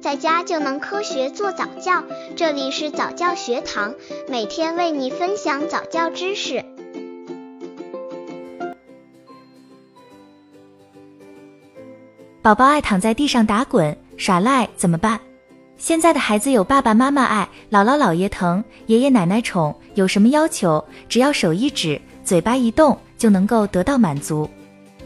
在家就能科学做早教。这里是早教学堂，每天为你分享早教知识。宝宝爱躺在地上打滚耍赖怎么办？现在的孩子有爸爸妈妈爱，姥姥姥爷疼，爷爷奶奶宠，有什么要求，只要手一指，嘴巴一动，就能够得到满足。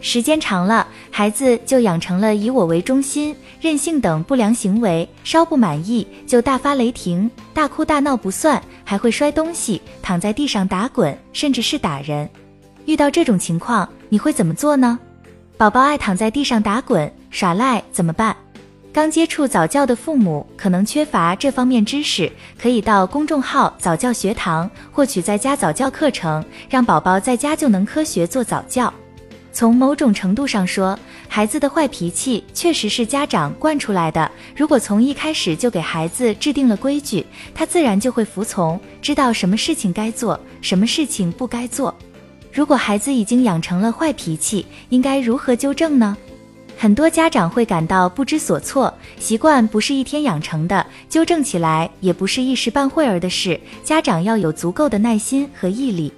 时间长了，孩子就养成了以我为中心、任性等不良行为，稍不满意就大发雷霆、大哭大闹不算，还会摔东西、躺在地上打滚，甚至是打人。遇到这种情况，你会怎么做呢？宝宝爱躺在地上打滚耍赖怎么办？刚接触早教的父母可能缺乏这方面知识，可以到公众号早教学堂获取在家早教课程，让宝宝在家就能科学做早教。从某种程度上说，孩子的坏脾气确实是家长惯出来的。如果从一开始就给孩子制定了规矩，他自然就会服从，知道什么事情该做，什么事情不该做。如果孩子已经养成了坏脾气，应该如何纠正呢？很多家长会感到不知所措。习惯不是一天养成的，纠正起来也不是一时半会儿的事。家长要有足够的耐心和毅力。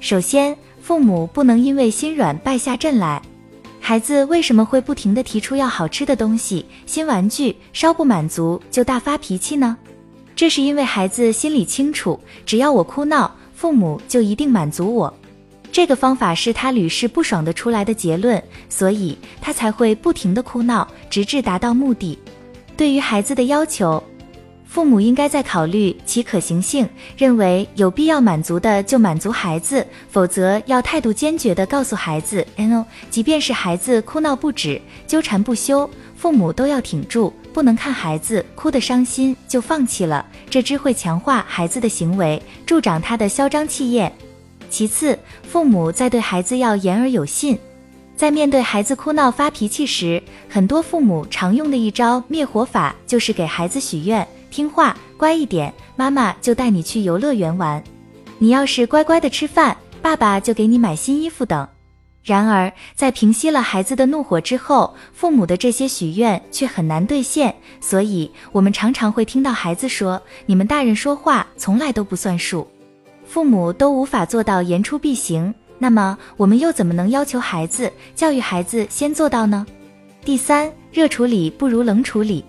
首先，父母不能因为心软败下阵来。孩子为什么会不停地提出要好吃的东西、新玩具，稍不满足就大发脾气呢？这是因为孩子心里清楚，只要我哭闹，父母就一定满足我。这个方法是他屡试不爽的出来的结论，所以他才会不停地哭闹，直至达到目的。对于孩子的要求。父母应该在考虑其可行性，认为有必要满足的就满足孩子，否则要态度坚决地告诉孩子，no，即便是孩子哭闹不止、纠缠不休，父母都要挺住，不能看孩子哭得伤心就放弃了，这只会强化孩子的行为，助长他的嚣张气焰。其次，父母在对孩子要言而有信，在面对孩子哭闹发脾气时，很多父母常用的一招灭火法就是给孩子许愿。听话，乖一点，妈妈就带你去游乐园玩。你要是乖乖的吃饭，爸爸就给你买新衣服等。然而，在平息了孩子的怒火之后，父母的这些许愿却很难兑现。所以，我们常常会听到孩子说：“你们大人说话从来都不算数。”父母都无法做到言出必行，那么我们又怎么能要求孩子、教育孩子先做到呢？第三，热处理不如冷处理。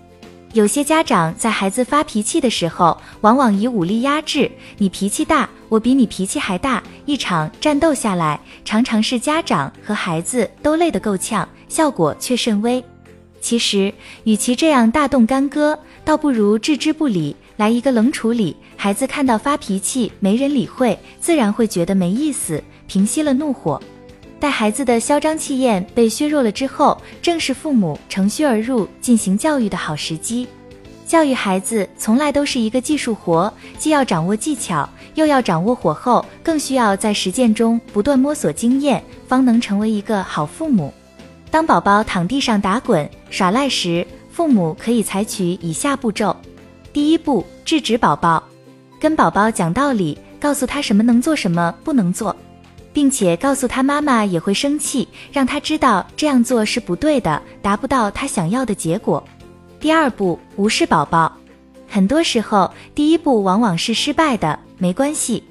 有些家长在孩子发脾气的时候，往往以武力压制。你脾气大，我比你脾气还大，一场战斗下来，常常是家长和孩子都累得够呛，效果却甚微。其实，与其这样大动干戈，倒不如置之不理，来一个冷处理。孩子看到发脾气没人理会，自然会觉得没意思，平息了怒火。待孩子的嚣张气焰被削弱了之后，正是父母乘虚而入进行教育的好时机。教育孩子从来都是一个技术活，既要掌握技巧，又要掌握火候，更需要在实践中不断摸索经验，方能成为一个好父母。当宝宝躺地上打滚耍赖时，父母可以采取以下步骤：第一步，制止宝宝，跟宝宝讲道理，告诉他什么能做，什么不能做。并且告诉他妈妈也会生气，让他知道这样做是不对的，达不到他想要的结果。第二步，无视宝宝。很多时候，第一步往往是失败的。没关系，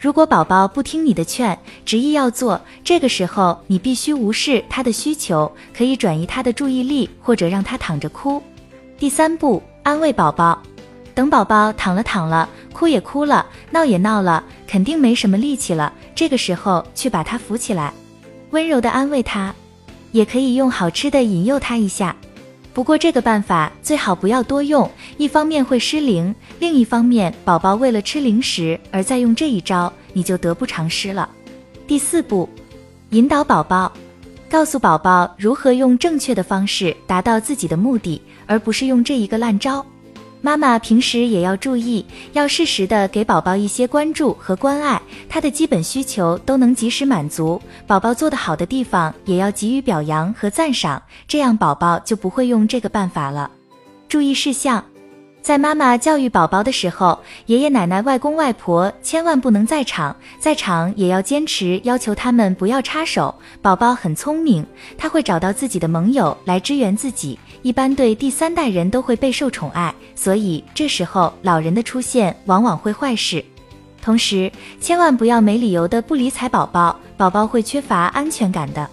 如果宝宝不听你的劝，执意要做，这个时候你必须无视他的需求，可以转移他的注意力，或者让他躺着哭。第三步，安慰宝宝。等宝宝躺了躺了，哭也哭了，闹也闹了，肯定没什么力气了。这个时候去把他扶起来，温柔的安慰他，也可以用好吃的引诱他一下。不过这个办法最好不要多用，一方面会失灵，另一方面宝宝为了吃零食而再用这一招，你就得不偿失了。第四步，引导宝宝，告诉宝宝如何用正确的方式达到自己的目的，而不是用这一个烂招。妈妈平时也要注意，要适时的给宝宝一些关注和关爱，他的基本需求都能及时满足。宝宝做得好的地方也要给予表扬和赞赏，这样宝宝就不会用这个办法了。注意事项：在妈妈教育宝宝的时候，爷爷奶奶、外公外婆千万不能在场，在场也要坚持要求他们不要插手。宝宝很聪明，他会找到自己的盟友来支援自己。一般对第三代人都会备受宠爱，所以这时候老人的出现往往会坏事。同时，千万不要没理由的不理睬宝宝，宝宝会缺乏安全感的。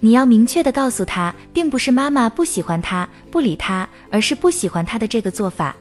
你要明确的告诉他，并不是妈妈不喜欢他、不理他，而是不喜欢他的这个做法。